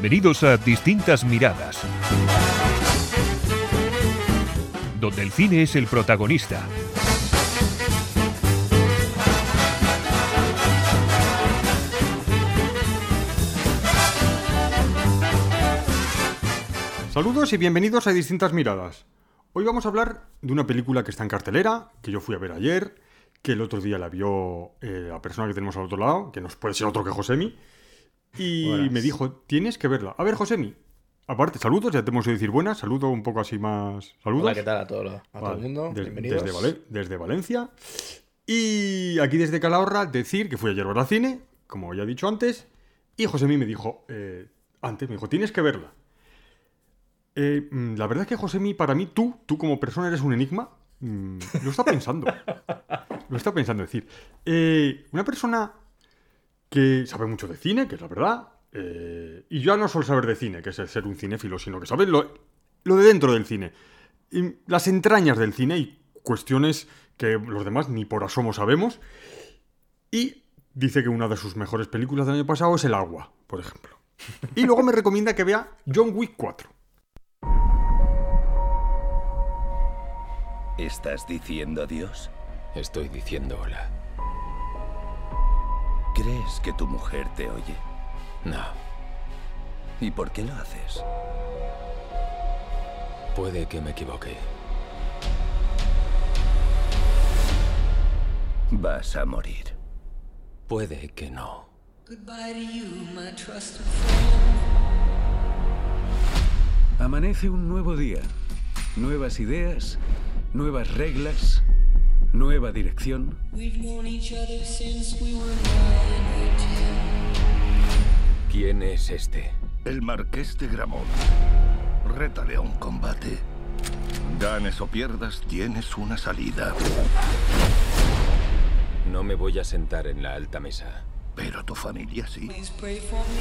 Bienvenidos a Distintas Miradas, donde el cine es el protagonista. Saludos y bienvenidos a Distintas Miradas. Hoy vamos a hablar de una película que está en cartelera, que yo fui a ver ayer, que el otro día la vio eh, la persona que tenemos al otro lado, que nos puede ser otro que Josemi, y Buenas. me dijo, tienes que verla. A ver, Josemi, aparte, saludos, ya te hemos de decir buenas, saludo un poco así más... Saludos. Hola, ¿qué tal a todo, lo- a todo el mundo? des- Bienvenidos. Desde, Vale- desde Valencia. Y aquí desde Calahorra decir que fui ayer a ver al cine, como ya he dicho antes, y Josemi me dijo, eh, antes me dijo, tienes que verla. Eh, mm, la verdad es que Josemi, para mí, tú, tú como persona eres un enigma. Mm, lo está pensando. lo está pensando decir. Eh, una persona que sabe mucho de cine, que es la verdad, eh, y yo no solo saber de cine, que es el ser un cinéfilo, sino que sabe lo, lo de dentro del cine, y las entrañas del cine y cuestiones que los demás ni por asomo sabemos. Y dice que una de sus mejores películas del año pasado es El Agua, por ejemplo. Y luego me recomienda que vea John Wick 4. ¿Estás diciendo adiós? Estoy diciendo hola. ¿Crees que tu mujer te oye? No, ¿Y por qué lo haces? puede que me equivoque. Vas a morir. Puede que no. Goodbye to you, my trusted Amanece un nuevo día. Nuevas ideas, nuevas reglas, nueva dirección. We've known each other since we were nine or ten. ¿Quién es este? El Marqués de Gramont. Rétale a un combate. Ganes o pierdas, tienes una salida. No me voy a sentar en la alta mesa. Pero tu familia sí. Please pray for me.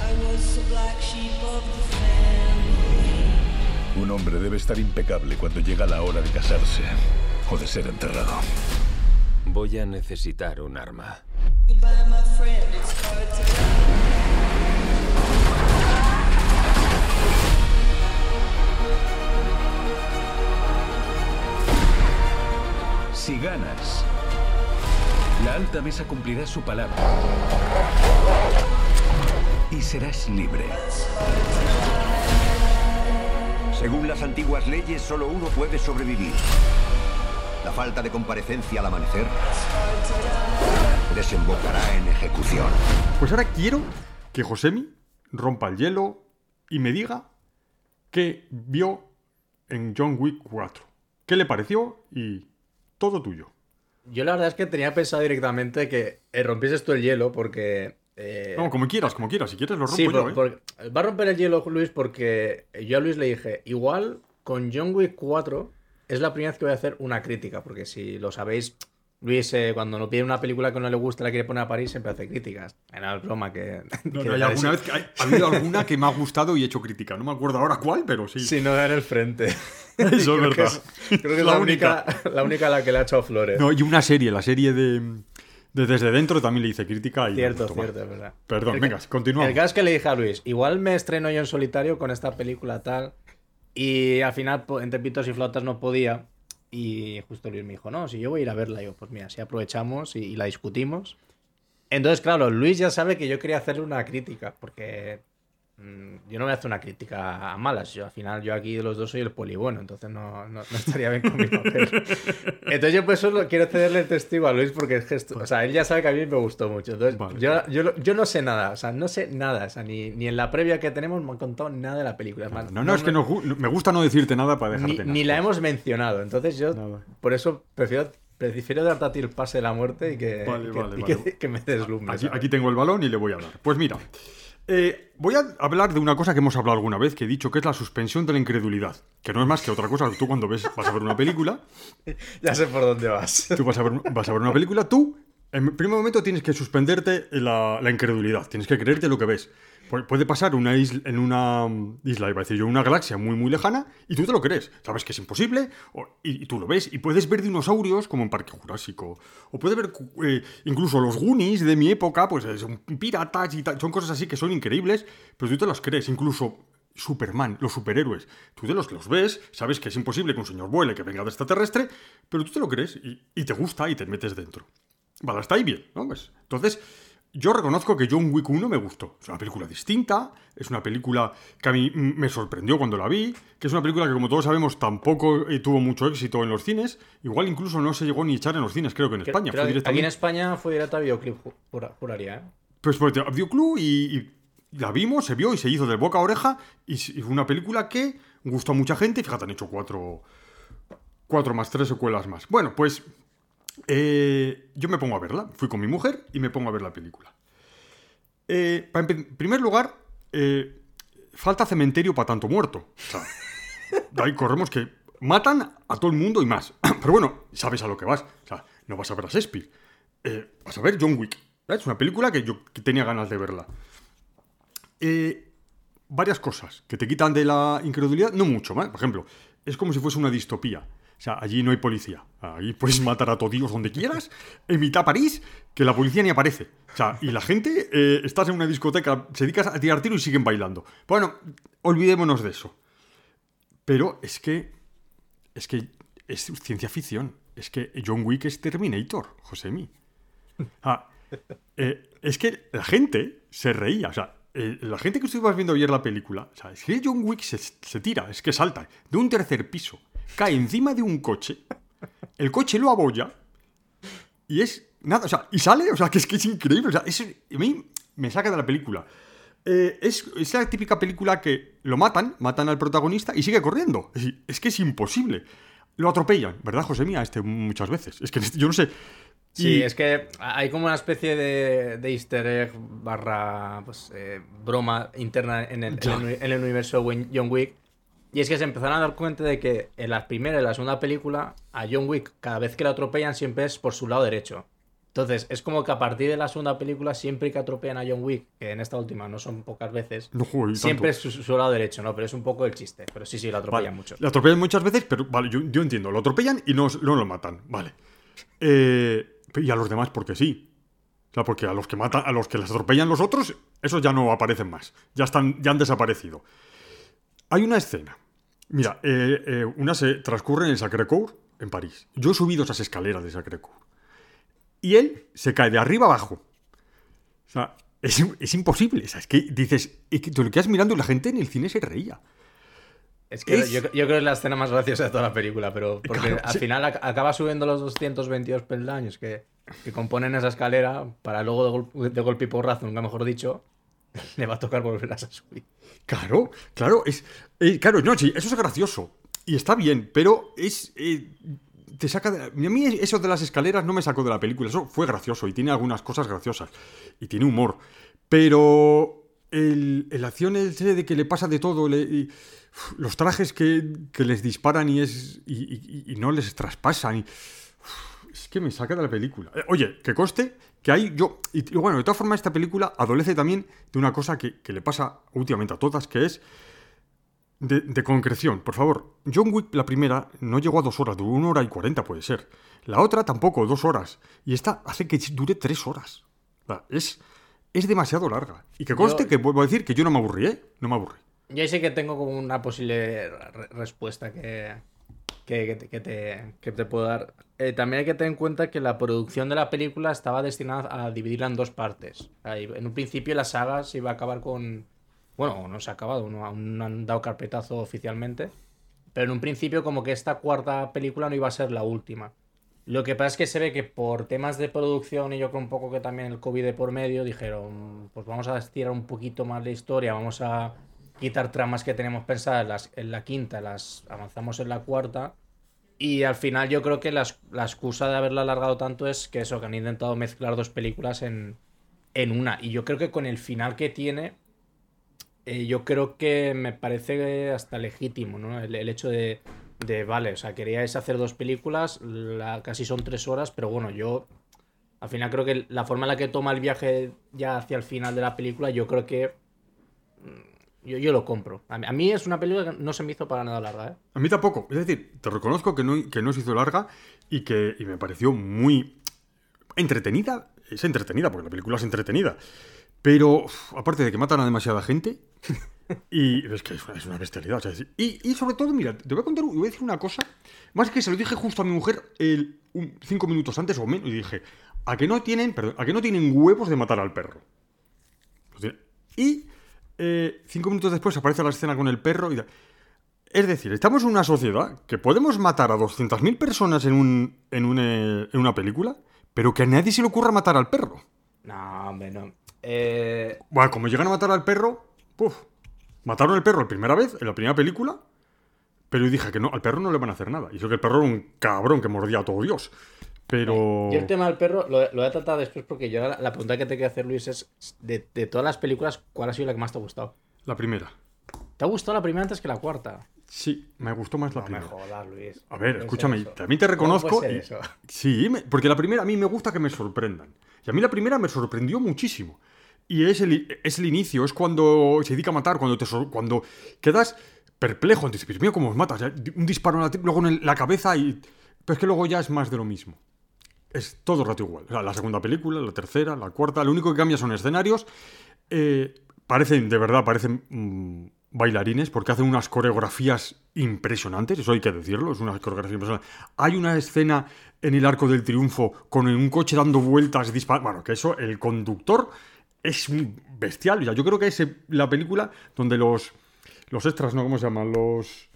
I was the black sheep of the family. Un hombre debe estar impecable cuando llega la hora de casarse o de ser enterrado. Voy a necesitar un arma. Si ganas, la alta mesa cumplirá su palabra. Y serás libre. Según las antiguas leyes, solo uno puede sobrevivir. La falta de comparecencia al amanecer desembocará en ejecución. Pues ahora quiero que Josemi rompa el hielo y me diga qué vio en John Wick 4. ¿Qué le pareció? Y todo tuyo. Yo la verdad es que tenía pensado directamente que eh, rompieses tú el hielo porque... eh, No, como quieras, como quieras. Si quieres lo rompo sí, yo, por- ¿eh? por- va a romper el hielo Luis porque yo a Luis le dije, igual con John Wick 4 es la primera vez que voy a hacer una crítica, porque si lo sabéis, Luis eh, cuando no pide una película que no le gusta la quiere poner a París siempre hace críticas. Es broma que... No, que no, hay alguna vez que hay- ha habido alguna que me ha gustado y he hecho crítica. No me acuerdo ahora cuál, pero sí. Si no en el frente. Eso es Creo que verdad. es- creo que es La la, única, la única a la que le ha echado flores. No, y una serie, la serie de Desde Dentro también le hice crítica. Y cierto, toma. cierto, es verdad. Perdón, El- venga, continuamos. El caso es que le dije a Luis, igual me estreno yo en solitario con esta película tal. Y al final, entre pitos y flautas no podía. Y justo Luis me dijo, no, si yo voy a ir a verla. Y yo, pues mira, si aprovechamos y, y la discutimos. Entonces, claro, Luis ya sabe que yo quería hacerle una crítica, porque yo no voy a hacer una crítica a malas. Yo al final, yo aquí de los dos soy el poli bueno, entonces no, no- no estaría bien con mi papel. Entonces yo por eso lo- quiero cederle el testigo a Luis, porque es gesto, o sea, él ya sabe que a mí me gustó mucho. Entonces, Vale. yo, yo, yo no sé nada, o sea, no sé nada, o sea, ni, ni en la previa que tenemos me han contado nada de la película. Más, No, no, es que me- gusta no decirte nada para ni, dejarte en ni la hemos mencionado. Entonces yo, Nada. por eso prefiero, prefiero darte a ti el pase de la muerte y que, Vale, que, vale, y que- vale. que me deslumbres. Aquí, aquí tengo el balón y le voy a dar. Pues mira, eh, voy a hablar de una cosa que hemos hablado alguna vez, que he dicho que es la suspensión de la incredulidad. Que no es más que otra cosa tú cuando ves, vas a ver una película, Ya sé por dónde vas. tú vas a ver, vas a ver una película, tú En primer momento tienes que suspenderte la, la incredulidad, tienes que creerte lo que ves. Pu- Puede pasar una isla, en una mm, isla, iba a decir yo, una galaxia muy, muy lejana, y tú te lo crees. Sabes que es imposible, y, tú lo ves, y puedes ver dinosaurios como en Parque Jurásico. O puedes ver eh, incluso los Goonies de mi época, pues eh, son piratas y tal. Son cosas así que son increíbles, pero tú te los crees. Incluso Superman, los superhéroes. Tú te los, los ves, sabes que es imposible que un señor vuele, que venga de extraterrestre, pero tú te lo crees y, te gusta y te metes dentro. Vale, está ahí bien, ¿no? Pues, entonces, yo reconozco que John Wick 1 me gustó. Es una película distinta, es una película que a mí me sorprendió cuando la vi, que es una película que, como todos sabemos, tampoco eh, tuvo mucho éxito en los cines. Igual incluso no se llegó ni a echar en los cines, creo que en Creo- España. creo fue que aquí en directamente... España fue directa a videoclip, ju- jura- juraría, ¿eh? Pues fue a Videoclub y, y la vimos, se vio y se hizo de boca a oreja. Y, fue una película que gustó a mucha gente. Fíjate, han hecho cuatro, cuatro más tres secuelas más. Bueno, pues eh, yo me pongo a verla. Fui con mi mujer y me pongo a ver la película. Eh, en primer lugar, eh, falta cementerio para tanto muerto. O sea, ahí corremos que matan a todo el mundo y más. Pero bueno, sabes a lo que vas. O no vas a ver a Shakespeare. Vas a ver John Wick. Es una película que yo tenía ganas de verla. Varias cosas que te quitan de la incredulidad, no mucho, ¿vale? Por ejemplo, es como si fuese una distopía. O sea, allí no hay policía. Allí puedes matar a todillos donde quieras. En mitad París, que la policía ni aparece. O sea, y la gente, eh, estás en una discoteca, se dedicas a tirar tiro y siguen bailando. Bueno, olvidémonos de eso. Pero es que. Es que es ciencia ficción. Es que John Wick es Terminator, Josemi. Ah, eh, es que la gente se reía. O sea, la gente que estuvimos viendo ayer la película, o sea, es que John Wick se, se tira, es que salta de un tercer piso, cae encima de un coche, el coche lo abolla y es nada, o sea, y sale, o sea, que es que es increíble, o sea, eso a mí me saca de la película. Eh, es, es la típica película que lo matan, matan al protagonista y sigue corriendo. Es, es que es imposible. Lo atropellan, ¿verdad, José Mía? Este muchas veces. Es que yo no sé. Sí, Y- es que hay como una especie de, de easter egg barra pues, eh, broma interna en el, en el- en el universo de John Wick. Y es que se empezaron a dar cuenta de que en la primera y la segunda película, a John Wick, cada vez que lo atropellan, siempre es por su lado derecho. Entonces, es como que a partir de la segunda película, siempre que atropellan a John Wick, que en esta última no son pocas veces, No, joder, siempre es su, su lado derecho, ¿no? Pero es un poco el chiste. Pero sí, sí, lo atropellan Vale, mucho. Lo atropellan muchas veces, pero vale, yo, yo entiendo. Lo atropellan y no, no lo matan. Vale. Eh, y a los demás, porque sí. O sea, porque a los que matan, a los que les atropellan los otros, esos ya no aparecen más. Ya están, ya han desaparecido. Hay una escena. Mira, eh, eh, una se transcurre en el Sacré-Cœur, en París. Yo he subido esas escaleras de Sacré-Cœur. Y él se cae de arriba abajo. O sea, es, es imposible. O sea, es que dices, es que te lo quedas mirando y la gente en el cine se reía. Es que Es- yo, yo creo que es la escena más graciosa de toda la película, pero porque Claro, al sí. final ac- acaba subiendo los 222 peldaños que, que componen esa escalera para luego de, gol- de golpe y porrazo, nunca mejor dicho, le va a tocar volver a subir. Claro, claro, es. eh, claro, no, eso es gracioso. Y está bien, pero es. eh, te saca de. A mí eso de las escaleras no me sacó de la película. Eso fue gracioso y tiene algunas cosas graciosas. Y tiene humor. Pero. El, el acción ese de que le pasa de todo. los trajes que, que les disparan y es. Y, no les traspasan. es que me saca de la película. Eh, oye, que coste que hay yo. Y, bueno, de todas formas, esta película adolece también de una cosa que, que le pasa últimamente a todas, que es de, de concreción. Por favor, John Wick, la primera, no llegó a dos horas, duró una hora y cuarenta, puede ser. La otra tampoco, dos horas. Y esta hace que dure tres horas. O sea, es, es demasiado larga. Y que conste Yo- que vuelvo a decir que yo no me aburrí, ¿eh? No me aburrí. Yo ahí sí que tengo como una posible re- respuesta que, que, que te, que te- que te puedo dar. Eh, también hay que tener en cuenta que la producción de la película estaba destinada a dividirla en dos partes. En un principio la saga se iba a acabar con... Bueno, no se ha acabado, no, aún no han dado carpetazo oficialmente. Pero en un principio como que esta cuarta película no iba a ser la última. Lo que pasa es que se ve que por temas de producción y yo creo un poco que también el COVID de por medio dijeron, pues vamos a estirar un poquito más la historia, vamos a quitar tramas que tenemos pensadas en, en la quinta, las avanzamos en la cuarta. Y al final yo creo que la, la excusa de haberla alargado tanto es que eso, que han intentado mezclar dos películas en, en una. Y yo creo que con el final que tiene, eh, yo creo que me parece hasta legítimo, ¿no? El, el hecho de, de, vale, o sea, queríais hacer dos películas, la, casi son tres horas, pero bueno, yo Al final creo que la forma en la que toma el viaje ya hacia el final de la película, yo creo que mm, yo, yo lo compro. A mí, es una película que no se me hizo para nada larga, ¿eh? A mí tampoco. Es decir, te reconozco que no, que no se hizo larga y que y me pareció muy entretenida. Es entretenida, porque la película es entretenida. Pero, aparte de que matan a demasiada gente, y es que es una, es una bestialidad. y, y sobre todo, mira, te voy a contar, voy a decir una cosa. Más que se lo dije justo a mi mujer el, cinco minutos antes o menos. Y dije, ¿a que no tienen, perdón, a que no tienen huevos de matar al perro? Y eh, cinco minutos después aparece la escena con el perro y... da- Es decir, estamos en una sociedad que podemos matar a 200.000 personas en, un, en, un, eh, en una película, pero que a nadie se le ocurra matar al perro. No, hombre, no. Eh, Bueno, como llegan a matar al perro, puf, mataron al perro la primera vez, en la primera película, pero yo dije que no, al perro no le van a hacer nada. Y eso que el perro era un cabrón que mordía a todo Dios. Pero... Yo el tema del perro lo, lo voy a tratar después porque yo la, la pregunta que te quiero hacer, Luis, es de, de todas las películas, ¿cuál ha sido la que más te ha gustado? La primera. ¿Te ha gustado la primera antes que la cuarta? Sí, me gustó más la No me primera. jodas, Luis. A ver, escúchame, también te ¿Cómo reconozco. puede ser y- eso? Sí, me- porque la primera a mí me gusta que me sorprendan. Y a mí la primera me sorprendió muchísimo. Y es el, es el inicio, es cuando se dedica a matar, cuando, te cuando quedas perplejo. Dices, Dios mío, cómo os matas. Un disparo en la, luego en el- la cabeza y. Pero es que luego ya es más de lo mismo. Es todo el rato igual. O sea, la segunda película, la tercera, la cuarta. Lo único que cambia son escenarios. Eh, parecen, de verdad, parecen mm, bailarines porque hacen unas coreografías impresionantes. Eso hay que decirlo. Es una coreografía impresionante. Hay una escena en el Arco del Triunfo con un coche dando vueltas, disparando. Bueno, que eso, el conductor es un bestial. Yo creo que es la película donde los, los extras, ¿no? ¿Cómo se llaman? Los.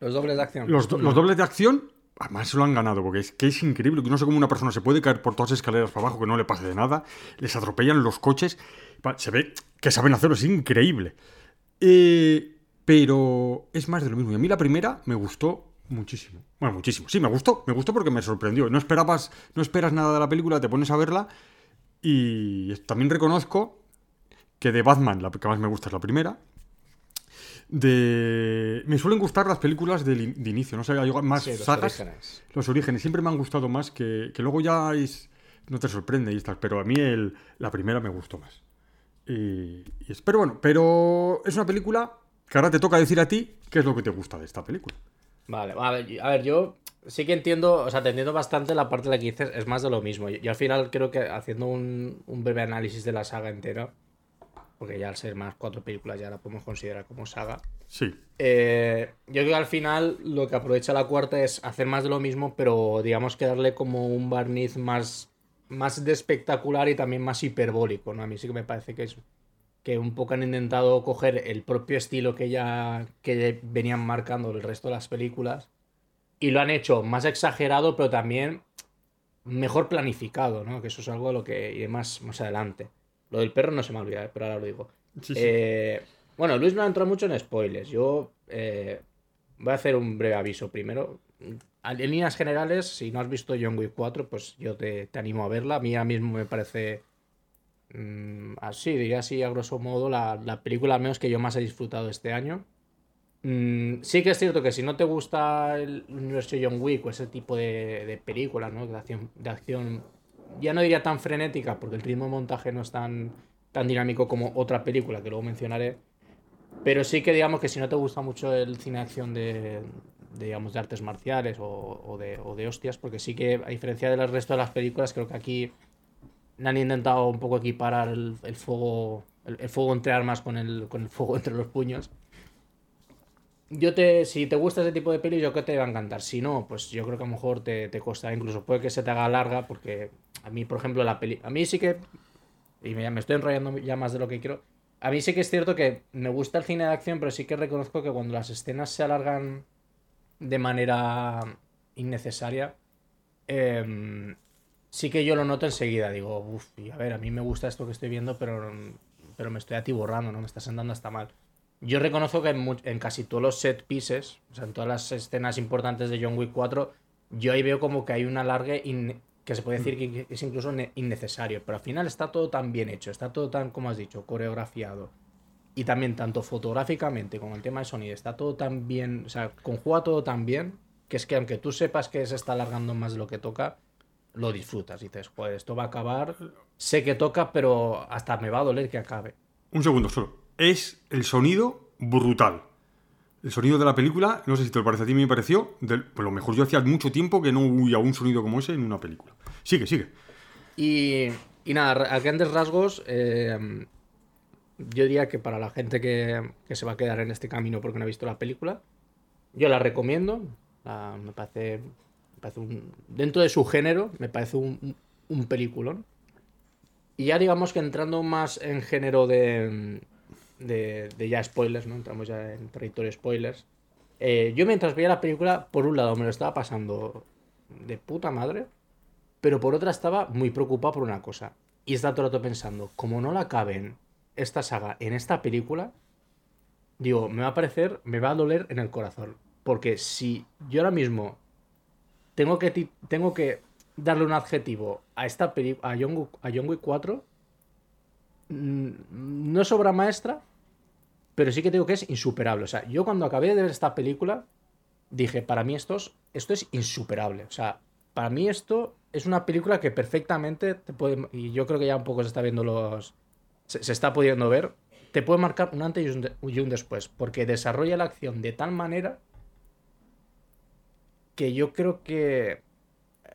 Los dobles de acción. Los, do- los dobles de acción, además lo han ganado, porque es que es increíble. No sé cómo una persona se puede caer por todas las escaleras para abajo, que no le pase de nada. Les atropellan los coches. Se ve que saben hacerlo, es increíble. Eh, pero es más de lo mismo. Y a mí la primera me gustó muchísimo. Bueno, muchísimo. Sí, me gustó. Me gustó porque me sorprendió. No esperabas, no esperas nada de la película, te pones a verla. Y también reconozco que de Batman la que más me gusta es la primera. De... Me suelen gustar las películas de, inicio, no sé, hay más Sí, los sagas. orígenes. Los orígenes siempre me han gustado más que, que luego ya es, no te sorprende y tal, pero a mí el, la primera me gustó más. Y, y es- pero bueno, pero es una película que ahora te toca decir a ti qué es lo que te gusta de esta película. Vale, a ver, a ver, yo sí que entiendo, o sea, te entiendo bastante la parte de la que dices, es más de lo mismo. Yo, yo al final creo que haciendo un, un breve análisis de la saga entera, porque ya al ser más cuatro películas ya la podemos considerar como saga, Sí, eh, yo creo que al final lo que aprovecha la cuarta es hacer más de lo mismo, pero digamos que darle como un barniz más, más de espectacular y también más hiperbólico, ¿no? A mí sí que me parece que es que un poco han intentado coger el propio estilo que ya, que venían marcando el resto de las películas y lo han hecho más exagerado, pero también mejor planificado, ¿no? Que eso es algo de lo que iré más, más adelante. Lo del perro no se me ha olvidado, pero ahora lo digo. sí, sí. Eh, bueno, Luis no ha entrado mucho en spoilers. Yo eh, voy a hacer un breve aviso primero. En líneas generales, si no has visto John Wick 4, pues yo te, te animo a verla. A mí ahora mismo me parece, mm, así, diría así a grosso modo, la, la película al menos que yo más he disfrutado este año. Mm, sí que es cierto que si no te gusta el universo John Wick o ese tipo de, de películas, ¿no? De acción, de acción, ya no diría tan frenética, porque el ritmo de montaje no es tan, tan dinámico como otra película que luego mencionaré. Pero sí que digamos que si no te gusta mucho el cine de acción de, digamos, de artes marciales o, o de, o de hostias, porque sí que a diferencia del resto de las películas, creo que aquí han intentado un poco equiparar el, el fuego el, fuego entre armas con el, con el fuego entre los puños. Yo te, si te gusta ese tipo de peli, yo creo que te va a encantar. Si no, pues yo creo que a lo mejor te, te costará, incluso puede que se te haga larga, porque a mí, por ejemplo, la peli. A mí sí que. Y me, me estoy enrollando ya más de lo que quiero. A mí sí que es cierto que me gusta el cine de acción, pero sí que reconozco que cuando las escenas se alargan de manera innecesaria, em, sí que yo lo noto enseguida. Digo, uff, a ver, a mí me gusta esto que estoy viendo, pero, pero me estoy atiborrando, ¿no? Me está sentando hasta mal. Yo reconozco que en, en casi todos los set pieces, o sea, en todas las escenas importantes de John Wick 4, yo ahí veo como que hay un alargue in- que se puede decir que es incluso ne- innecesario, pero al final está todo tan bien hecho, está todo tan, como has dicho, coreografiado. Y también tanto fotográficamente como el tema de sonido, está todo tan bien, o sea, conjuga todo tan bien, que es que aunque tú sepas que se está alargando más de lo que toca, lo disfrutas. Dices, joder, esto va a acabar. Sé que toca, pero hasta me va a doler que acabe. Un segundo solo. Es el sonido brutal. El sonido de la película, no sé si te lo parece a ti, me pareció, del, pues lo mejor yo hacía mucho tiempo que no huía un sonido como ese en una película. Sigue, sigue. Y, y nada, a grandes rasgos, eh, yo diría que para la gente que, que se va a quedar en este camino porque no ha visto la película, yo la recomiendo. Me parece, me parece un, dentro de su género, me parece un, un peliculón. Y ya digamos que entrando más en género de, de, ya spoilers, ¿no? Entramos ya en territorio spoilers. Eh, yo mientras veía la película, por un lado me lo estaba pasando de puta madre, pero por otra estaba muy preocupado por una cosa. Y estaba todo el rato pensando, como no la acaben esta saga en esta película, digo, me va a parecer, me va a doler en el corazón. Porque si yo ahora mismo tengo que, tengo que darle un adjetivo a esta película, a John, a John Wick 4, mm, no es obra maestra, pero sí que digo que es insuperable. O sea, yo cuando acabé de ver esta película, dije, para mí esto es, esto es insuperable. O sea, para mí esto es una película que perfectamente te puede, y yo creo que ya un poco se está viendo los, se, está pudiendo ver, te puede marcar un antes y un, y un después, porque desarrolla la acción de tal manera que yo creo que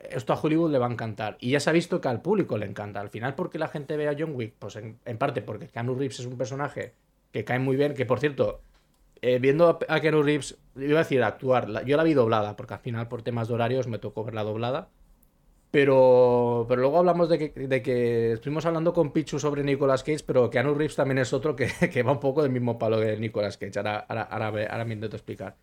esto a Hollywood le va a encantar. Y ya se ha visto que al público le encanta. Al final, porque la gente ve a John Wick? Pues en, en parte porque Keanu Reeves es un personaje que cae muy bien, que por cierto, eh, viendo a, Keanu Reeves, iba a decir actuar, yo la vi doblada, porque al final por temas de horarios me tocó verla doblada. Pero, pero luego hablamos de que, de que estuvimos hablando con Pichu sobre Nicolas Cage, pero Keanu Reeves también es otro que, que va un poco del mismo palo que Nicolas Cage. Ahora, ahora, me intento explicar.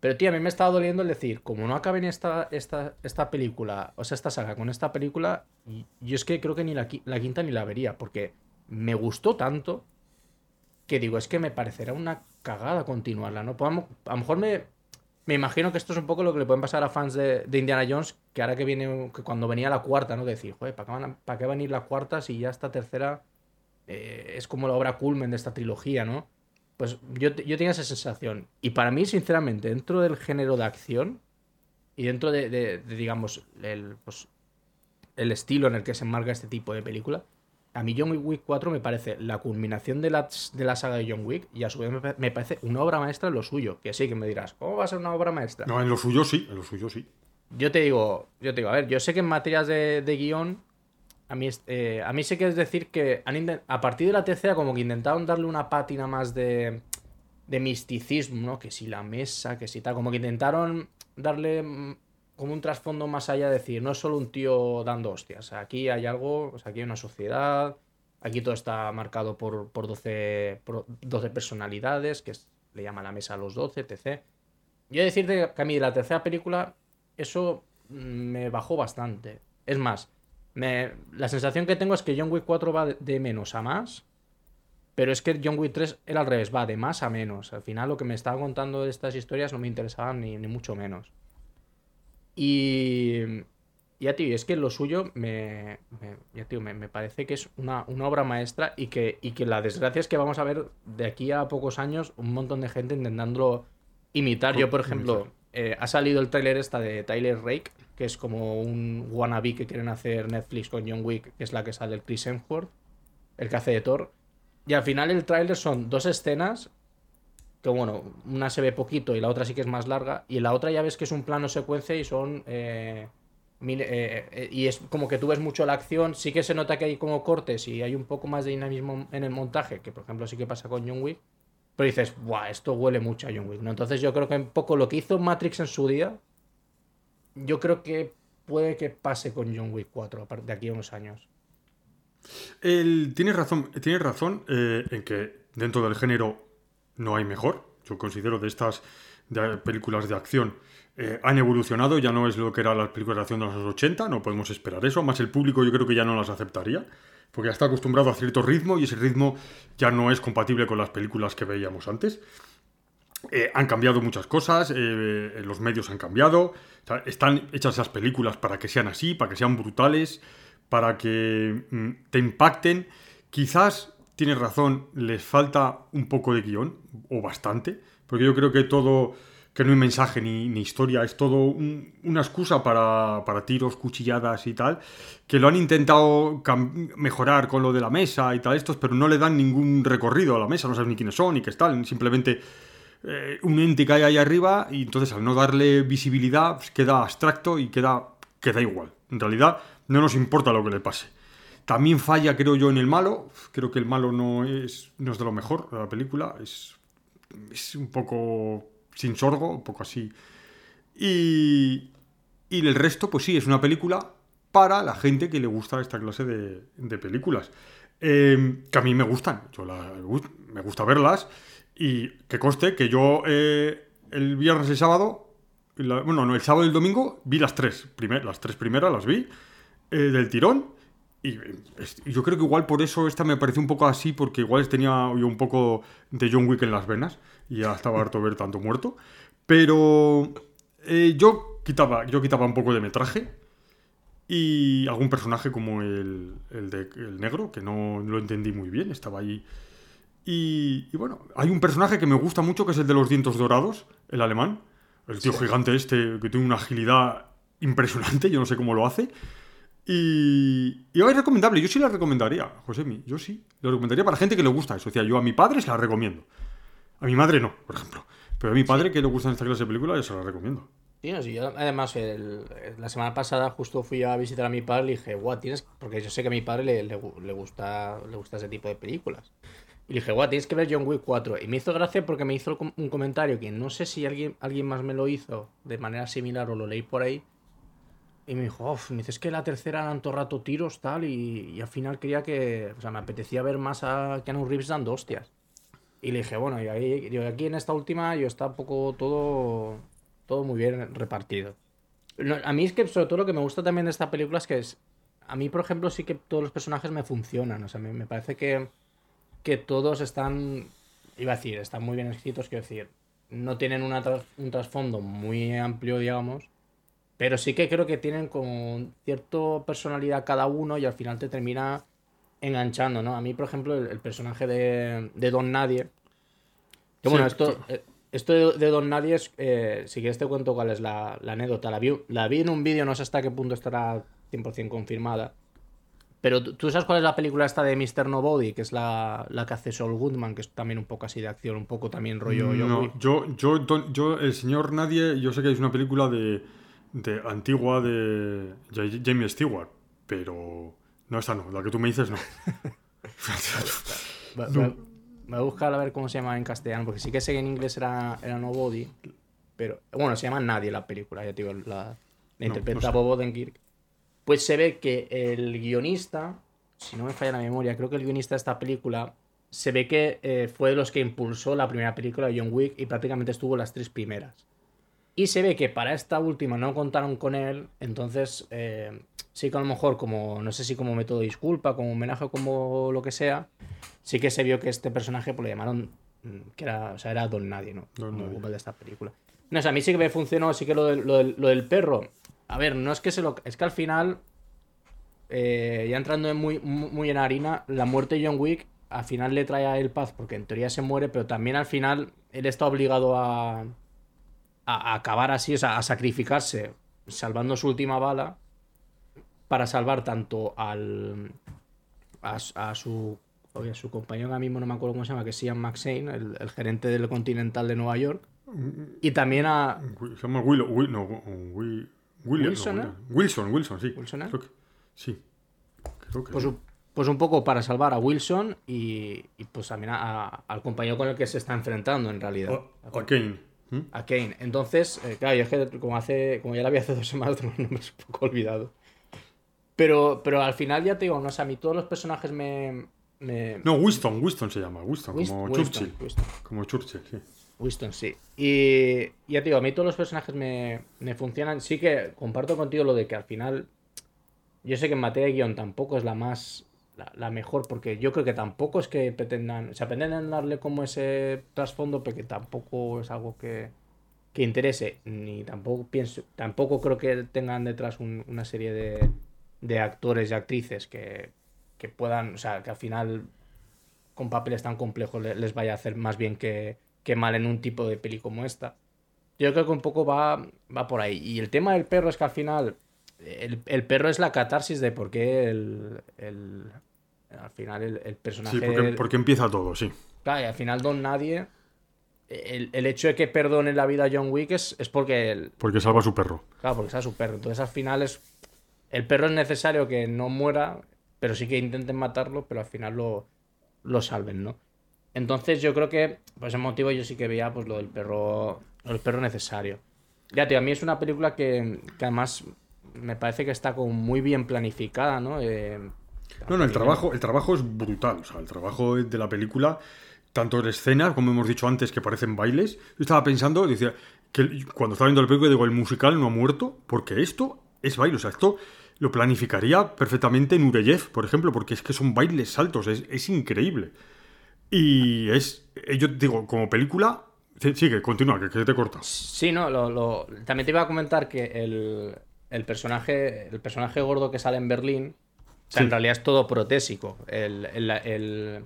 Pero, tío, a mí me estaba doliendo el decir, como no acaben esta, esta, esta película, o sea, esta saga con esta película, yo es que creo que ni la quinta ni la vería, porque me gustó tanto que digo, es que me parecerá una cagada continuarla, ¿no? Podamos- a lo mejor me, me imagino que esto es un poco lo que le pueden pasar a fans de, de Indiana Jones, que ahora que viene, que cuando venía la cuarta, ¿no? Decir, joder, ¿para qué, van a, para qué va a venir la cuarta si ya esta tercera eh, es como la obra culmen de esta trilogía, ¿no? Pues yo, yo tenía esa sensación. Y para mí, sinceramente, dentro del género de acción y dentro de, de- de, digamos, el, pues, el estilo en el que se enmarca este tipo de película, a mí John Wick 4 me parece la culminación de la, de la saga de John Wick y a su vez me, pa- me parece una obra maestra en lo suyo. Que sí, que me dirás, ¿cómo va a ser una obra maestra? No, en lo suyo sí, en lo suyo sí. Yo te digo, yo te digo, a ver, yo sé que en materias de, de guion, a mí, eh, a mí sí que es decir que han a partir de la tercera como que intentaron darle una pátina más de, de misticismo, ¿no? Que si la mesa, que si tal, como que intentaron darle como un trasfondo más allá, de decir, no es solo un tío dando hostias, aquí hay algo, o sea, aquí hay una sociedad, aquí todo está marcado por, por, 12, por 12 personalidades, que le llama la mesa a los 12, etc. Yo decirte que a mí la tercera película eso mm, me bajó bastante. Es más, me- la sensación que tengo es que John Wick 4 va de, menos a más, pero es que John Wick 3 era al revés, va de más a menos. Al final lo que me estaba contando de estas historias no me interesaban ni, ni mucho menos. Y ya, tío, y es que lo suyo me, me- ya, tío, me, me parece que es una, una obra maestra y que, y que la desgracia es que vamos a ver de aquí a pocos años un montón de gente intentándolo imitar. Yo, por ejemplo, eh, ha salido el tráiler esta de Tyler Rake, que es como un wannabe que quieren hacer Netflix con John Wick, que es la que sale el Chris Hemsworth, el que hace de Thor. Y al final el tráiler son dos escenas que bueno, una se ve poquito y la otra sí que es más larga, y la otra ya ves que es un plano secuencia y son... eh, eh, eh, y es como que tú ves mucho la acción, sí que se nota que hay como cortes y hay un poco más de dinamismo en el montaje, que por ejemplo sí que pasa con John Wick, pero dices, ¡buah! Esto huele mucho a John Wick, ¿no? Entonces yo creo que un poco lo que hizo Matrix en su día, yo creo que puede que pase con John Wick 4 a par- de aquí a unos años. El- tienes razón, tienes razón en que dentro del género no hay mejor. Yo considero de estas de películas de acción eh, han evolucionado, ya no es lo que eran las películas de acción de los 80, no podemos esperar eso, más el público yo creo que ya no las aceptaría, porque ya está acostumbrado a cierto ritmo y ese ritmo ya no es compatible con las películas que veíamos antes. Eh, han cambiado muchas cosas, eh, los medios han cambiado, están hechas esas películas para que sean así, para que sean brutales, para que mm, te impacten. Quizás, tienes razón, les falta un poco de guion, o bastante, porque yo creo que todo, que no hay mensaje ni, historia, es todo un- una excusa para, tiros, cuchilladas y tal, que lo han intentado mejorar con lo de la mesa y tal estos, pero no le dan ningún recorrido a la mesa, no sabes ni quiénes son ni qué están, simplemente eh, un ente que hay ahí arriba y entonces al no darle visibilidad pues, queda abstracto y queda, queda igual. En realidad no nos importa lo que le pase. También falla, creo yo, en el malo. Creo que el malo no es, no es de lo mejor de la película. Es, es un poco sin sorgo, un poco así. Y, y el resto, pues sí, es una película para la gente que le gusta esta clase de, de películas. Eh, que a mí me gustan, yo la- me gusta verlas. Y que conste que yo eh, el viernes y sábado, bueno, no, el sábado y el domingo vi las tres, primer- las tres primeras las vi eh, del tirón. Y, yo creo que igual por eso esta me pareció un poco así, porque igual tenía yo un poco de John Wick en las venas y ya estaba harto de ver tanto muerto. Pero eh, yo, quitaba, yo quitaba un poco de metraje y algún personaje como el, el de el negro, que no lo entendí muy bien, estaba ahí. Y, y bueno, hay un personaje que me gusta mucho, que es el de los dientes dorados, el alemán. El tío gigante este, que tiene una agilidad impresionante, yo no sé cómo lo hace. Y, y es recomendable, yo sí la recomendaría, Josemi, yo sí. Lo recomendaría para gente que le gusta eso. O sea, yo a mi padre se la recomiendo. A mi madre no, por ejemplo. Pero a mi padre que le gustan esta clase de películas, yo se la recomiendo. Sí, no, sí, yo además el- la semana pasada justo fui a visitar a mi padre y le dije, guau, tienes, porque yo sé que a mi padre le, le gu- le gusta, le gusta ese tipo de películas. Y le dije, guau, tienes que ver John Wick 4. Y me hizo gracia porque me hizo un comentario que no sé si alguien, alguien más me lo hizo de manera similar o lo leí por ahí. Y me dijo, "Uf, me dices que la tercera eran todo rato tiros, tal, y, y al final quería que, o sea, me apetecía ver más a Keanu Reeves dando hostias. Y le dije, bueno, y ahí, yo aquí en esta última yo está un poco todo, todo muy bien repartido. No, a mí es que sobre todo lo que me gusta también de esta película es que es, a mí por ejemplo sí que todos los personajes me funcionan, o sea, me, me parece que, que todos están, iba a decir, están muy bien escritos, quiero decir, no tienen una un trasfondo muy amplio, digamos, pero sí que creo que tienen como cierta personalidad cada uno y al final te termina enganchando, ¿no? A mí, por ejemplo, el, el personaje de, de Don Nadie. Que bueno, esto, eh, esto de, de Don Nadie es. eh, si quieres te cuento cuál es la, la anécdota. La vi, la vi en un vídeo, no sé hasta qué punto estará 100% confirmada. Pero ¿tú- sabes cuál es la película esta de Mr. Nobody, que es la, la que hace Saul Goodman, que es también un poco así de acción, un poco también rollo No, yo, yo, don- yo, el señor Nadie, yo sé que es una película de, de antigua de Ja- Jamie Stewart, pero no esa no, la que tú me dices no. Va- Voy a buscar a ver cómo se llama en castellano, porque sí que sé que en inglés era, era Nobody, pero bueno, se llama Nadie la película, ya te digo, la, la interpreta no sé. Bob Odenkirk. Pues se ve que el guionista, si no me falla la memoria, creo que el guionista de esta película se ve que eh, fue de los que impulsó la primera película de John Wick y prácticamente estuvo las tres primeras. Y se ve que para esta última no contaron con él, entonces eh, sí que a lo mejor como, no sé si como método de disculpa, como homenaje o como lo que sea, sí que se vio que este personaje pues, le llamaron, mm, que era, o sea, era Don Nadie, ¿no? Don Como- Nadie. de esta película. No, o sea, a mí sí que me funcionó, sí que lo del, lo del- lo del perro, a ver, no es que se lo... Es que al final, eh, ya entrando en muy, muy muy en harina, la muerte de John Wick al final le trae a él paz, porque en teoría se muere, pero también al final él está obligado a, a, a acabar así, o sea, a sacrificarse, salvando su última bala, para salvar tanto al a, su- a su oye, su compañero ahora mismo no me acuerdo cómo se llama, que es Ian McShane, el, el gerente del Continental de Nueva York, y también a Se llama Willow, Will, no, Will, William, Wilson, no. Wilson, Wilson, sí. Wilson, ¿eh? Creo que- sí. Creo que pues, sí. un- pues un poco para salvar a Wilson y, y pues también a- a- al compañero con el que se está enfrentando en realidad. A- a Kane. ¿Mm? A Kane. Entonces, eh, claro, yo es que como hace, como ya la vi hace dos semanas, los nombres un poco olvidado. Pero, pero al final ya te digo, no sé, a mí todos los personajes me. me- No, Winston, Winston se llama, Winston, Wist- como Winston, Churchill. Winston. Como Churchill, sí. Winston, sí. Y ya te digo, a mí todos los personajes me, me funcionan. Sí que comparto contigo lo de que al final. Yo sé que en materia de guion tampoco es la más. La, mejor, porque yo creo que tampoco es que pretendan. O sea, pretenden darle como ese trasfondo, pero que tampoco es algo que, que interese. Ni tampoco pienso. Tampoco creo que tengan detrás un- una serie de, de actores y actrices que, que puedan. O sea, que al final con papeles tan complejos le- les vaya a hacer más bien que, que mal en un tipo de peli como esta. Yo creo que un poco va, va por ahí. Y el tema del perro es que al final, el, el perro es la catarsis de por qué el- al final el, el personaje... Sí, porque, empieza todo, sí. Claro, y al final Don Nadie, el, el hecho de que perdone la vida a John Wick es, es porque el, Porque salva a su perro. Claro, porque sea su perro. Entonces al final es. El perro es necesario que no muera, pero sí que intenten matarlo, pero al final lo, lo salven, ¿no? Entonces yo creo que, por ese motivo, yo sí que veía pues lo del perro. Lo del perro necesario. Ya, tío, a mí es una película que, que además me parece que está como muy bien planificada, ¿no? Eh, No, no, el trabajo, el trabajo es brutal. O sea, el trabajo de la película, tanto en escenas, como hemos dicho antes, que parecen bailes. Yo estaba pensando, decía, que cuando estaba viendo la película, digo, el musical no ha muerto, porque esto es baile. O sea, esto lo planificaría perfectamente Nureyev, por ejemplo, porque es que son bailes saltos, es, es increíble. Y es, eh, yo digo, como película, sigue, continúa, que, que te cortas. Sí, no, lo, lo- también te iba a comentar que el, el personaje, el personaje gordo que sale en Berlín, o sea, Sí. en realidad es todo protésico. El, el- el-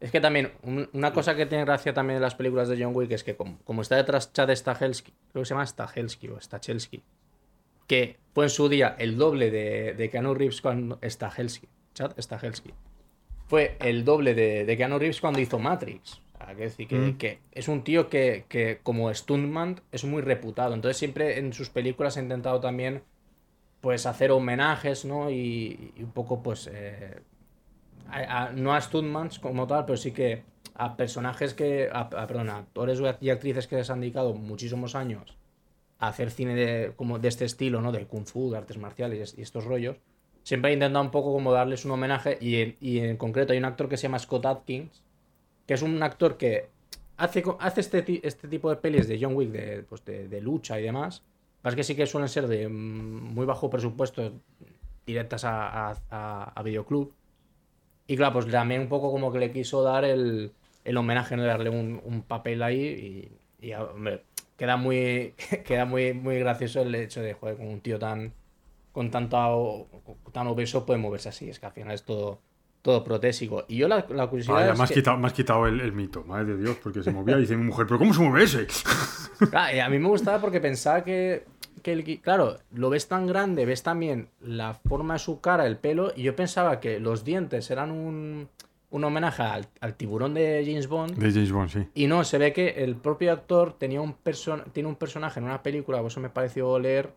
es que también, un- una cosa que tiene gracia también en las películas de John Wick es que como, como está detrás Chad Stahelski, creo que se llama Stahelski o Stachelski, que fue en su día el doble de, de Keanu Reeves cuando Stahelski, Chad Stahelski, fue el doble de, de Keanu Reeves cuando hizo Matrix. O sea, que decir que, Mm. que es un tío que, que como stuntman es muy reputado. Entonces siempre en sus películas ha intentado también pues hacer homenajes, ¿no? Y, y un poco pues eh, a- no a stuntmans como tal, pero sí que a personajes que, a, a- actores y actrices que se han dedicado muchísimos años a hacer cine de, como de este estilo, ¿no? De kung fu, de artes marciales y estos rollos. Siempre ha intentado un poco como darles un homenaje y en, concreto hay un actor que se llama Scott Atkins, que es un actor que hace, hace este, este tipo de pelis de John Wick, de, pues de lucha y demás. Pasa que sí que suelen ser de mm, muy bajo presupuesto, directas a, a, a- a videoclub. Y claro, pues también un poco como que le quiso dar el, el homenaje, ¿no? De darle un, un papel ahí y, y, hombre, queda muy, queda muy, muy gracioso el hecho de, joder, con un tío tan, con tanto, tan obeso puede moverse así. Es que al final es todo, todo protésico. Y yo la, la curiosidad Vaya, es me has que- quitado, me has quitado el, el mito, madre de Dios, porque se movía y dice mi mujer, ¿pero cómo se mueve ese? Claro, y a mí me gustaba porque pensaba que, que el claro, lo ves tan grande, ves también la forma de su cara, el pelo, y yo pensaba que los dientes eran un, un homenaje al, al tiburón de James Bond. De James Bond, sí. Y no, se ve que el propio actor tenía un tiene un personaje en una película, por eso me pareció leer,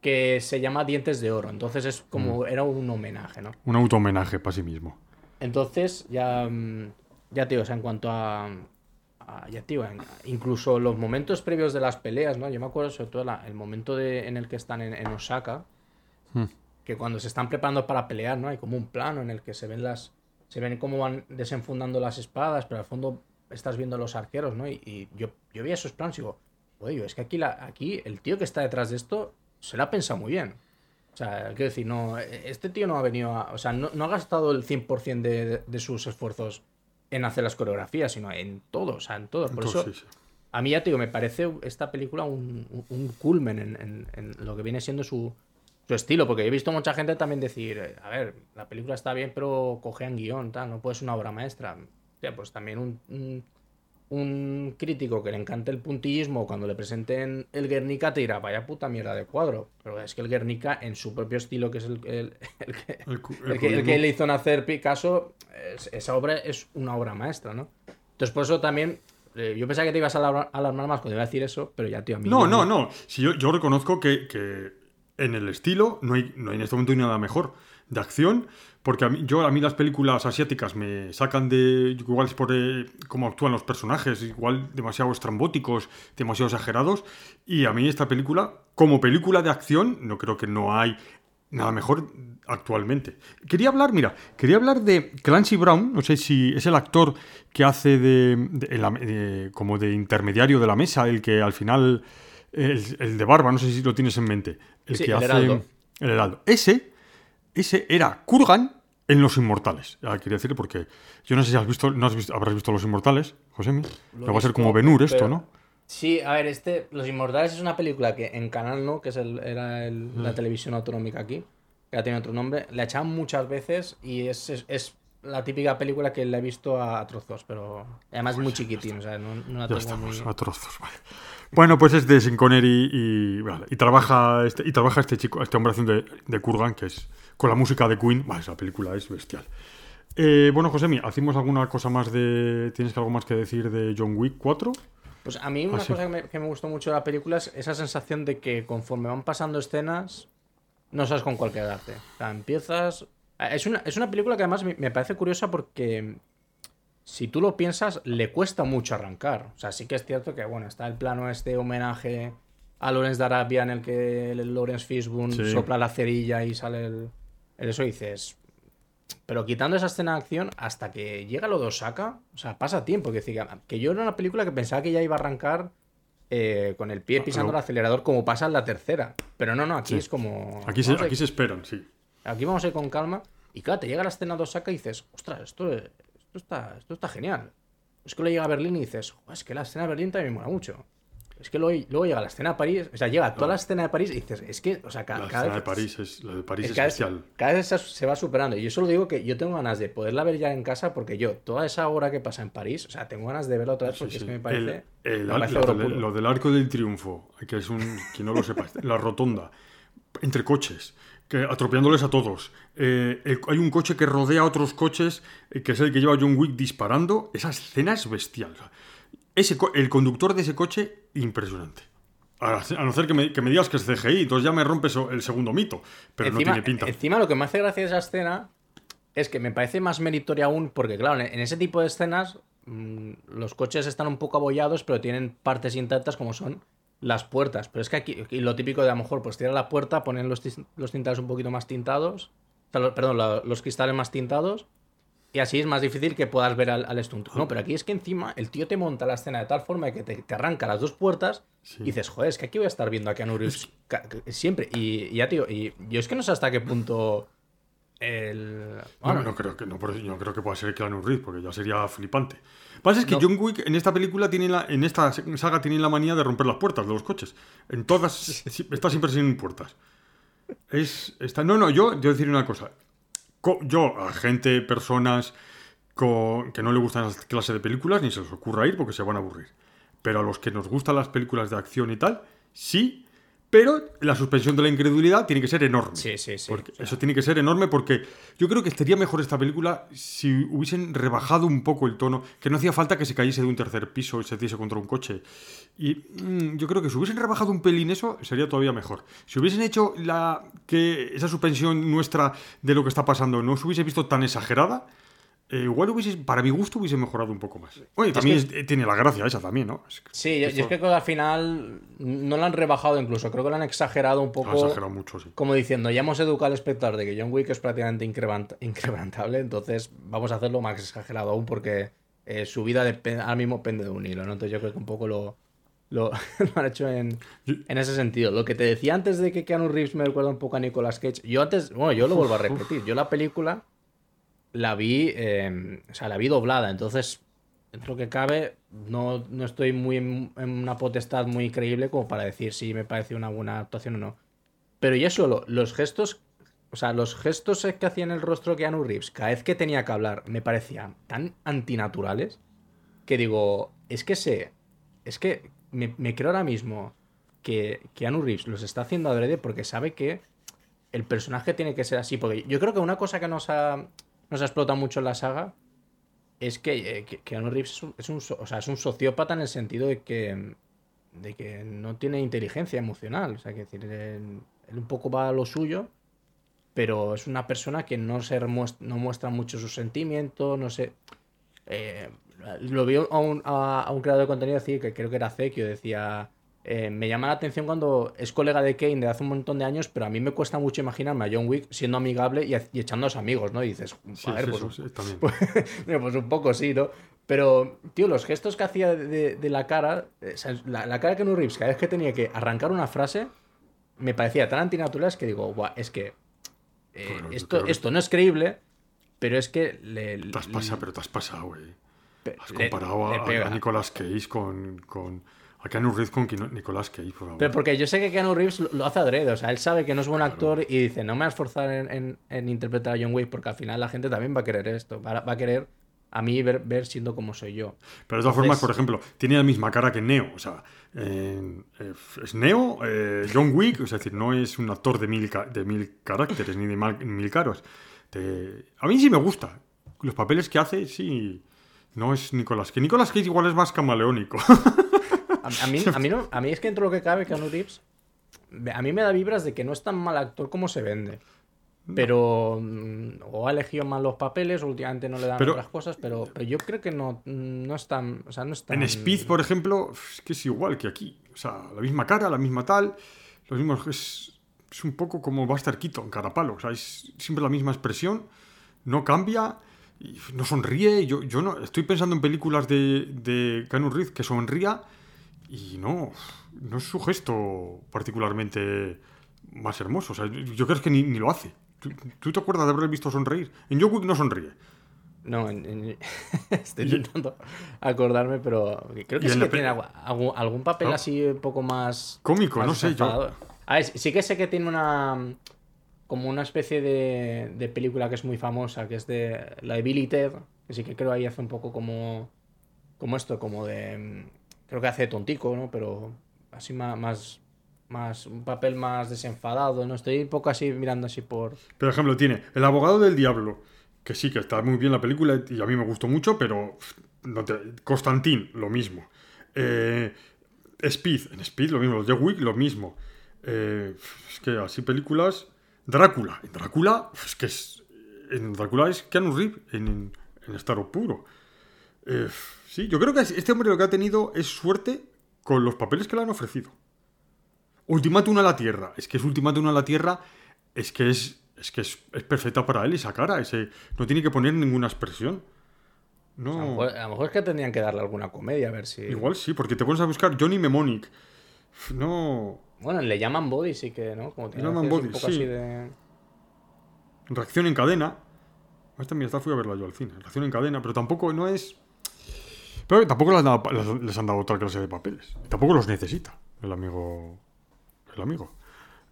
que se llama Dientes de Oro. Entonces es como, era un homenaje, ¿no? Un auto-homenaje para sí mismo. Entonces, ya, mm, ya tío, o sea, en cuanto a- ya tío, en- incluso los momentos previos de las peleas, ¿no? Yo me acuerdo sobre todo la- el momento de, en el que están en, en Osaka, Hmm. que cuando se están preparando para pelear, ¿no? Hay como un plano en el que se ven las, se ven cómo van desenfundando las espadas, pero al fondo estás viendo a los arqueros, ¿no? Y, y yo, yo vi esos planos y digo, oye, es que aquí, la, aquí el tío que está detrás de esto se la ha pensado muy bien. O sea, quiero decir, no, este tío no ha venido a. O sea, no, no ha gastado el 100% de, de, de sus esfuerzos en hacer las coreografías, sino en todo, o sea, en todo. Por Entonces, eso, sí, sí. a mí ya te digo, me parece esta película un, culmen en, en- en lo que viene siendo su, su estilo, porque he visto mucha gente también decir, eh, a ver, la película está bien, pero cogean guion, tal, no puede ser una obra maestra. Ya, pues también un, un, un crítico que le encante el puntillismo cuando le presenten el Guernica te dirá, vaya puta mierda de cuadro. Pero es que el Guernica, en su propio estilo, que es el, el- el que, El le hizo nacer Picasso, es- esa obra es una obra maestra, ¿no? Entonces, por eso también, eh, yo pensaba que te ibas a alarmar, más cuando iba a decir eso, pero ya, tío, a mí No, no, me- no. Si yo, yo reconozco que, que en el estilo no hay, no hay en este momento nada mejor de acción, porque a mí, yo, a mí las películas asiáticas me sacan de. Igual es por eh, cómo actúan los personajes, igual demasiado estrambóticos, demasiado exagerados. Y a mí esta película, como película de acción, no creo que no hay nada mejor actualmente. Quería hablar, mira, quería hablar de Clancy Brown, no sé si es el actor que hace de, como de intermediario de la mesa, el que al final, el, el de barba, no sé si lo tienes en mente, el Sí, que el hace Heraldo. el heraldo. Ese, ese era Kurgan en Los Inmortales. Ah, quería decir porque yo no sé si has visto, no has visto, habrás visto Los Inmortales, Josemi. Lo va a ser como Benur esto, ¿no? Sí, a ver, este, Los Inmortales es una película que en Canal No, que es el- era el- la Mm. televisión autonómica aquí, que ya tiene otro nombre, la echaban muchas veces y es, es, es- la típica película que la he visto a trozos, pero además muy chiquitín, o sea, no, no la Ya tengo estamos, muy... a trozos, vale. Bueno, pues es de Sean Connery y, vale, y trabaja este, y trabaja este chico, este hombre haciendo de, de Kurgan, que es con la música de Queen. Vale, esa película es bestial. Eh, bueno, Josemi, ¿hacemos alguna cosa más de. ¿Tienes algo más que decir de John Wick 4? Pues a mí una Ah, sí. cosa que me, que me gustó mucho de la película es esa sensación de que conforme van pasando escenas, no sabes con cuál quedarte. O sea, empiezas... Es una, es una película que además me, me parece curiosa porque si tú lo piensas, le cuesta mucho arrancar. O sea, sí que es cierto que, bueno, está el plano este homenaje a Lawrence de Arabia en el que el Lawrence Fishburne Sí. sopla la cerilla y sale el, el eso y dices... Pero quitando esa escena de acción, hasta que llega lo de Osaka, o sea, pasa tiempo. Que, decir, que yo era una película que pensaba que ya iba a arrancar eh, con el pie pisando no. el acelerador como pasa en la tercera. Pero no, no, aquí Sí. es como... Aquí se, aquí se esperan, sí. Aquí vamos a ir con calma. Y claro, te llega la escena de Osaka y dices, ostras, esto, esto, está, esto está genial. Es que luego llega a Berlín y dices, "Jo, es que la escena de Berlín también me mola mucho. Es que luego, luego llega la escena de París, o sea, llega toda la escena de París y dices, es que, o sea, ca- La cada, escena de vez- París es, la de París es cada, vez, especial. cada vez se, va superando. Y yo solo digo que yo tengo ganas de poderla ver ya en casa porque yo, toda esa hora que pasa en París, o sea, tengo ganas de verla otra vez Sí, porque sí. es que me parece, El- el- me parece puro. lo del arco del triunfo, que es un. Quien no lo sepa, la rotonda, entre coches, que atropellándoles a todos. Eh, el- hay un coche que rodea a otros coches, eh, que es el que lleva John Wick disparando. Esa escena es bestial. Ese, el conductor de ese coche, impresionante. A, a no ser que me, que me digas que es CGI, entonces ya me rompes el segundo mito. Pero no tiene pinta. Encima lo que me hace gracia de esa escena es que me parece más meritoria aún porque, claro, en en ese tipo de escenas mm, los coches están un poco abollados pero tienen partes intactas como son las puertas. Pero es que aquí, y lo típico de a lo mejor pues tirar la puerta, poner los, los tintales un poquito más tintados, o sea, lo- perdón, los cristales más tintados y así es más difícil que puedas ver al, al stunt. No, pero aquí es que encima el tío te monta la escena de tal forma que te, te arranca las dos puertas Sí. y dices, joder, es que aquí voy a estar viendo a Keanu Reeves siempre. Y, y ya, tío, y yo es que no sé hasta qué punto el... No, bueno, no creo que no, no creo que pueda ser Keanu Reeves, porque ya sería flipante. Lo que pasa es que No. John Wick en esta película tiene la, en esta saga tiene la manía de romper las puertas de los coches. En todas está siempre sin puertas. Es está no no yo yo decir una cosa. Co- yo a gente personas co- que no le gustan las clase de películas ni se les ocurra ir porque se van a aburrir. Pero a los que nos gustan las películas de acción y tal, sí. Pero la suspensión de la incredulidad tiene que ser enorme. Sí, sí, sí. Porque eso tiene que ser enorme porque yo creo que estaría mejor esta película si hubiesen rebajado un poco el tono, que no hacía falta que se cayese de un tercer piso y se diese contra un coche. Y mm, yo creo que si hubiesen rebajado un pelín eso, sería todavía mejor. Si hubiesen hecho la que esa suspensión nuestra de lo que está pasando no se hubiese visto tan exagerada, eh, igual hubiese, para mi gusto hubiese mejorado un poco más. Oye, también que- es- tiene la gracia esa también, ¿no? Es que- Sí, yo, yo es que al final no lo han rebajado incluso, creo que lo han exagerado un poco. ha exagerado mucho, sí. Como diciendo, ya hemos educado al espectador de que John Wick es prácticamente incrementable, entonces vamos a hacerlo más exagerado aún porque eh, su vida ahora mismo pende de un hilo, ¿no? Entonces yo creo que un poco lo, lo, lo han hecho en, en ese sentido. Lo que te decía antes de que Keanu Reeves me recuerda un poco a Nicolas Cage, yo antes, bueno, yo lo vuelvo a repetir, yo la película la vi, eh, o sea, la vi doblada, entonces dentro que cabe, no, no estoy muy en, una potestad muy creíble como para decir si me parece una buena actuación o no. Pero ya solo, los gestos, o sea, los gestos que hacía en el rostro Keanu Reeves, cada vez que tenía que hablar, me parecían tan antinaturales que digo, es que sé, es que me, creo ahora mismo que Keanu Reeves los está haciendo adrede porque sabe que el personaje tiene que ser así. Porque yo creo que una cosa que nos ha, nos ha explotado mucho en la saga es que, eh, que Keanu Reeves es un, es o sea, es un sociópata en el sentido de que, de que no tiene inteligencia emocional. O sea, que decir, él, él un poco va a lo suyo, pero es una persona que no, se remuest- no muestra mucho sus sentimientos, no sé. Eh, lo vi a un, a, a un creador de contenido decir que creo que era Zekio, decía. Eh, me llama la atención cuando es colega de Kane de hace un montón de años, pero a mí me cuesta mucho imaginarme a John Wick siendo amigable y, y echando a los amigos, ¿no? Y dices, Sí, a ver, sí, pues, sí, también. pues, pues un poco sí, ¿no? Pero, tío, los gestos que hacía de, de- de la cara, eh, o sea, la, la cara de Keanu Reeves, cada vez que tenía que arrancar una frase, me parecía tan antinaturales que digo, Buah, es que eh, esto, que- esto no es creíble, pero es que le, Te has pasado, pero te has pasado, güey. Has comparado le a, Nicolas Cage con, con- a Keanu Reeves con Nicolas Cage, por favor. Pero porque yo sé que Keanu Reeves lo- hace adrede, o sea, él sabe que no es buen actor y dice, no me vas a esforzar en, en- en interpretar a John Wick porque al final la gente también va a querer esto, va, a- va a querer a mí ver, ver siendo como soy yo. Pero de todas formas, por ejemplo, tiene la misma cara que Neo. O sea, eh, eh, es Neo, eh, John Wick, es decir, no es un actor de mil, de mil caracteres ni de mal- mil caros. Te- a mí sí me gusta. Los papeles que hace, sí. No es Nicolas Cage. Nicolas Cage igual es más camaleónico. A, a mí, a, mí no, a mí es que dentro de lo que cabe, Keanu Reeves, a mí me da vibras de que no es tan mal actor como se vende. Pero mm, o ha elegido mal los papeles, o últimamente no le dan Pero- otras cosas, pero, pero yo creo que no, no es tan. O sea, no es tan- En Speed, por ejemplo, es que es igual que aquí. O sea, la misma cara, la misma tal. Los mismos. Es, es un poco como Buster Keaton, carapalo. O sea, es siempre la misma expresión. No cambia. No sonríe. Yo, yo no. Estoy pensando en películas de, de Keanu Reeves que sonría. Y no. No es su gesto particularmente más hermoso. O sea, yo, creo que ni, ni lo hace. ¿Tú, tú te acuerdas de haberle visto sonreír? En Wick no sonríe. No, en- en- estoy intentando acordarme, pero creo que sí que tiene algún, algún papel Ah. así un poco más... Cómico, más no sé, yo-. A ver, sí que sé que tiene una... como una especie de, de película que es muy famosa, que es de la de Billy Ted, que sí que creo ahí hace un poco como... como esto, como de... creo que hace de tontico, ¿no? Pero así más... más un papel más desenfadado, ¿no? Estoy un poco así mirando así por... Por ejemplo, tiene El abogado del diablo, que sí, que está muy bien la película y a mí me gustó mucho, pero no Constantín, lo mismo. Eh, Speed, en Speed lo mismo, The Wick lo mismo. Eh, es que así películas... Drácula, en Drácula, es que es... En Drácula es Keanu Reeves, en, en estado puro. Eh, sí, yo creo que este hombre lo que ha tenido es suerte con los papeles que le han ofrecido. Ultimátum a la Tierra. Es que es Ultimátum a la Tierra. Es que es, es que es, es perfecta para él esa cara. Ese, no tiene que poner ninguna expresión. A lo, No. mejor, a lo mejor es que tendrían que darle alguna comedia, a ver si... Igual sí, porque te pones a buscar Johnny Mnemonic. No. Bueno, le llaman body, sí que, ¿no? Como tiene Le llaman veces un body, poco sí. así de... Reacción en cadena. Esta mira, esta fui a verla yo al cine. Reacción en cadena, pero tampoco no es. Pero tampoco les han dado, les- les han dado otra clase de papeles. Tampoco los necesita el amigo. El amigo.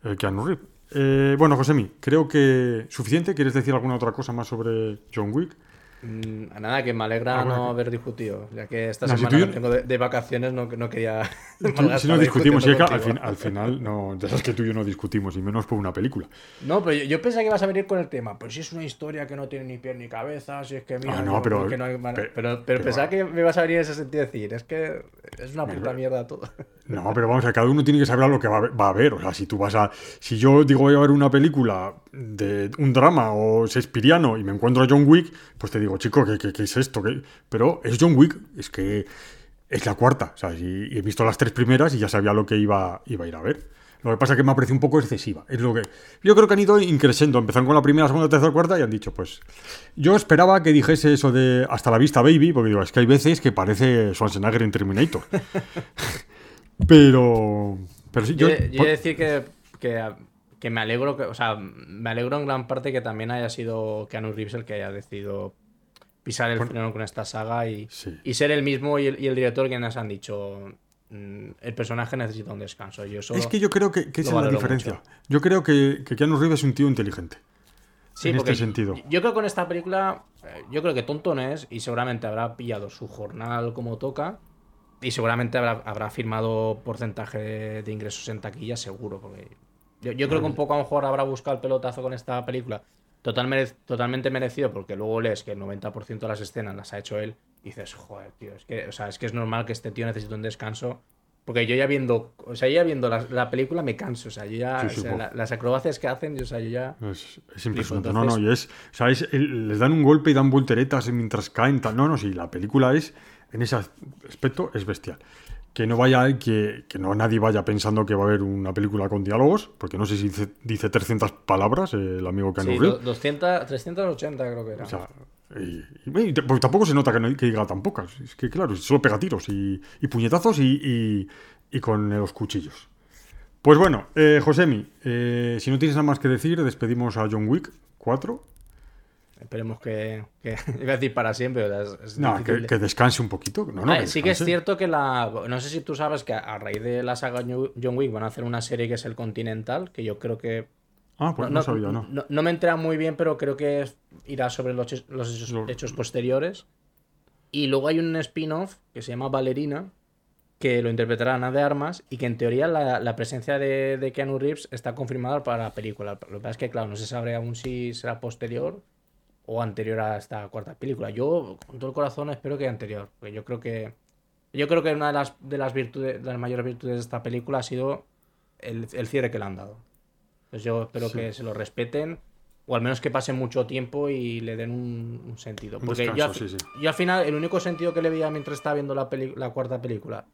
El Keanu Reeves. Eh, bueno, Josemi, creo que suficiente. ¿Quieres decir alguna otra cosa más sobre John Wick? Mm, nada, que me alegra Ah, bueno, no haber discutido. Ya que esta No, si semana tú yo- tengo de, de vacaciones, no, no quería... Tú- si no discutimos, si es que al, fin- al final, no, ya sabes que tú y yo no discutimos, y menos por una película. No, pero yo, yo pensé que ibas a venir con el tema. Pues si es una historia que no tiene ni pie ni cabeza, si es que mira... Ah, no, yo- pero- que no hay pero, pero pero- pensaba que me ibas a venir en ese sentido de decir, es que es una puta mierda todo. No, pero vamos a cada uno tiene que saber a lo que va a, va a ver. O sea, si tú vas a. Si yo digo voy a ver una película de un drama o Shakespeareano y me encuentro a John Wick, pues te digo, chico, ¿qué, qué- qué es esto? ¿Qué? Pero es John Wick, es que es la cuarta. ¿sabes? Y, y he visto las tres primeras y ya sabía lo que iba, iba a ir a ver. Lo que pasa es que me ha parecido un poco excesiva. Es lo que. Yo creo que han ido increciendo. Empezaron con la primera, segunda, tercera, cuarta y han dicho, pues. Yo esperaba que dijese eso de hasta la vista, baby, porque digo, es que hay veces que parece Schwarzenegger en Terminator. Pero. Pero sí, yo. Yo, yo he de decir que, que, que me alegro, que, o sea, me alegro en gran parte que también haya sido Keanu Reeves el que haya decidido pisar el freno con esta saga y, Sí. y ser el mismo y el, y el director quienes han dicho "Mm, el personaje necesita un descanso. Yo solo- Es que yo creo que, que esa es la diferencia. mucho. Yo creo que, que Keanu Reeves es un tío inteligente. Sí, en este sentido. Yo creo que con esta película, eh, yo creo que tonto no es y seguramente habrá pillado su jornal como toca y seguramente habrá, habrá firmado porcentaje de ingresos en taquilla, seguro. Porque yo, yo creo que un poco a lo mejor habrá buscado el pelotazo con esta película. Total mere- totalmente merecido porque luego lees que el 90% de las escenas las ha hecho él y dices, joder, tío, es que, o sea, es que es normal que este tío necesite un descanso. Porque yo ya viendo, o sea, ya viendo la, la película me canso, o sea, yo ya, Sí, sí, o sea, la- las acrobacias que hacen, yo, o sea, yo ya... Es, es impresionante. No, entonces- no, y es. O sea, es- el- les dan un golpe y dan volteretas mientras caen. Tal. No, no, sí, la película es. En ese aspecto es bestial. Que no vaya, que, que no nadie vaya pensando que va a haber una película con diálogos, porque no sé si dice, dice 300 palabras eh, el amigo Keanu Sí, Reeves. do- 200, 380 creo que era. O sea, y, pues tampoco se nota que, no- que diga tan pocas. Es que, claro, solo pega tiros y, y puñetazos y, y- y con los cuchillos. Pues bueno, eh, Josemi, eh, si no tienes nada más que decir, despedimos a John Wick 4. Esperemos que, que- Iba a decir para siempre, o sea, es, es No, que, de- que descanse un poquito. No, no, Ah, que sí que es cierto que la. No sé si tú sabes que a, raíz de la saga John Wick van a hacer una serie que es el Continental, que yo creo que. Ah, pues no, sabía, no. No, no me entera muy bien, pero creo que irá sobre los, hechos- los hechos, posteriores. Y luego hay un spin-off que se llama Ballerina, que lo interpretará Ana de Armas, y que en teoría la, la presencia de, de Keanu Reeves está confirmada para la película. Lo que pasa es que, claro, no se sabe aún si será posterior o anterior a esta cuarta película. Yo, con todo el corazón, espero que anterior. Porque yo creo que. Yo creo que una de las, de las virtudes, de las mayores virtudes de esta película ha sido el, el cierre que le han dado. Entonces yo espero Sí. que se lo respeten. O al menos que pase mucho tiempo y le den un, un sentido. Un Porque yo, descanso, al- sí, sí. yo al final, el único sentido que le veía mientras estaba viendo la, peli- la cuarta película,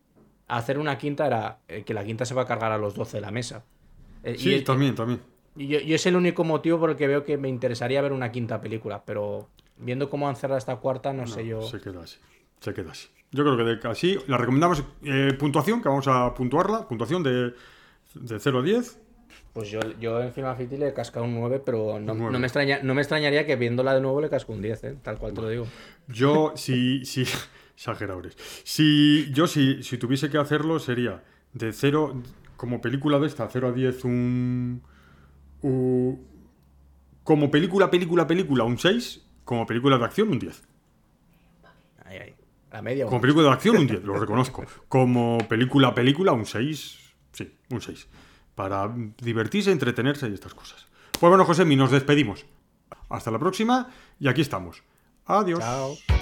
hacer una quinta era eh, que la quinta se va a cargar a los 12 de la mesa. Eh, Sí, y- también, también. Y yo, yo es el único motivo por el que veo que me interesaría ver una quinta película, pero viendo cómo han cerrado esta cuarta, no, sé yo. Se queda así. Se queda así. Yo creo que de así la recomendamos eh, puntuación, que vamos a puntuarla. Puntuación de, de 0 a 10. Pues yo, yo en Final Fantasy le he cascado un 9, pero no, Un nueve. no me, extraña, no me extrañaría que viéndola de nuevo le casco un 10, ¿eh? tal cual te lo digo. Yo, si. si exagerado eres. Si yo, si, si tuviese que hacerlo, sería de 0. Como película de esta, 0 a 10, un. Como película, película, película, un 6. Como película de acción, un 10. Ahí, ahí. La media. Como película de acción, un 10, lo reconozco. Como película, película, un 6. Sí, un 6. Para divertirse, entretenerse y estas cosas. Pues bueno, José, nos despedimos. Hasta la próxima y aquí estamos. Adiós. Chao.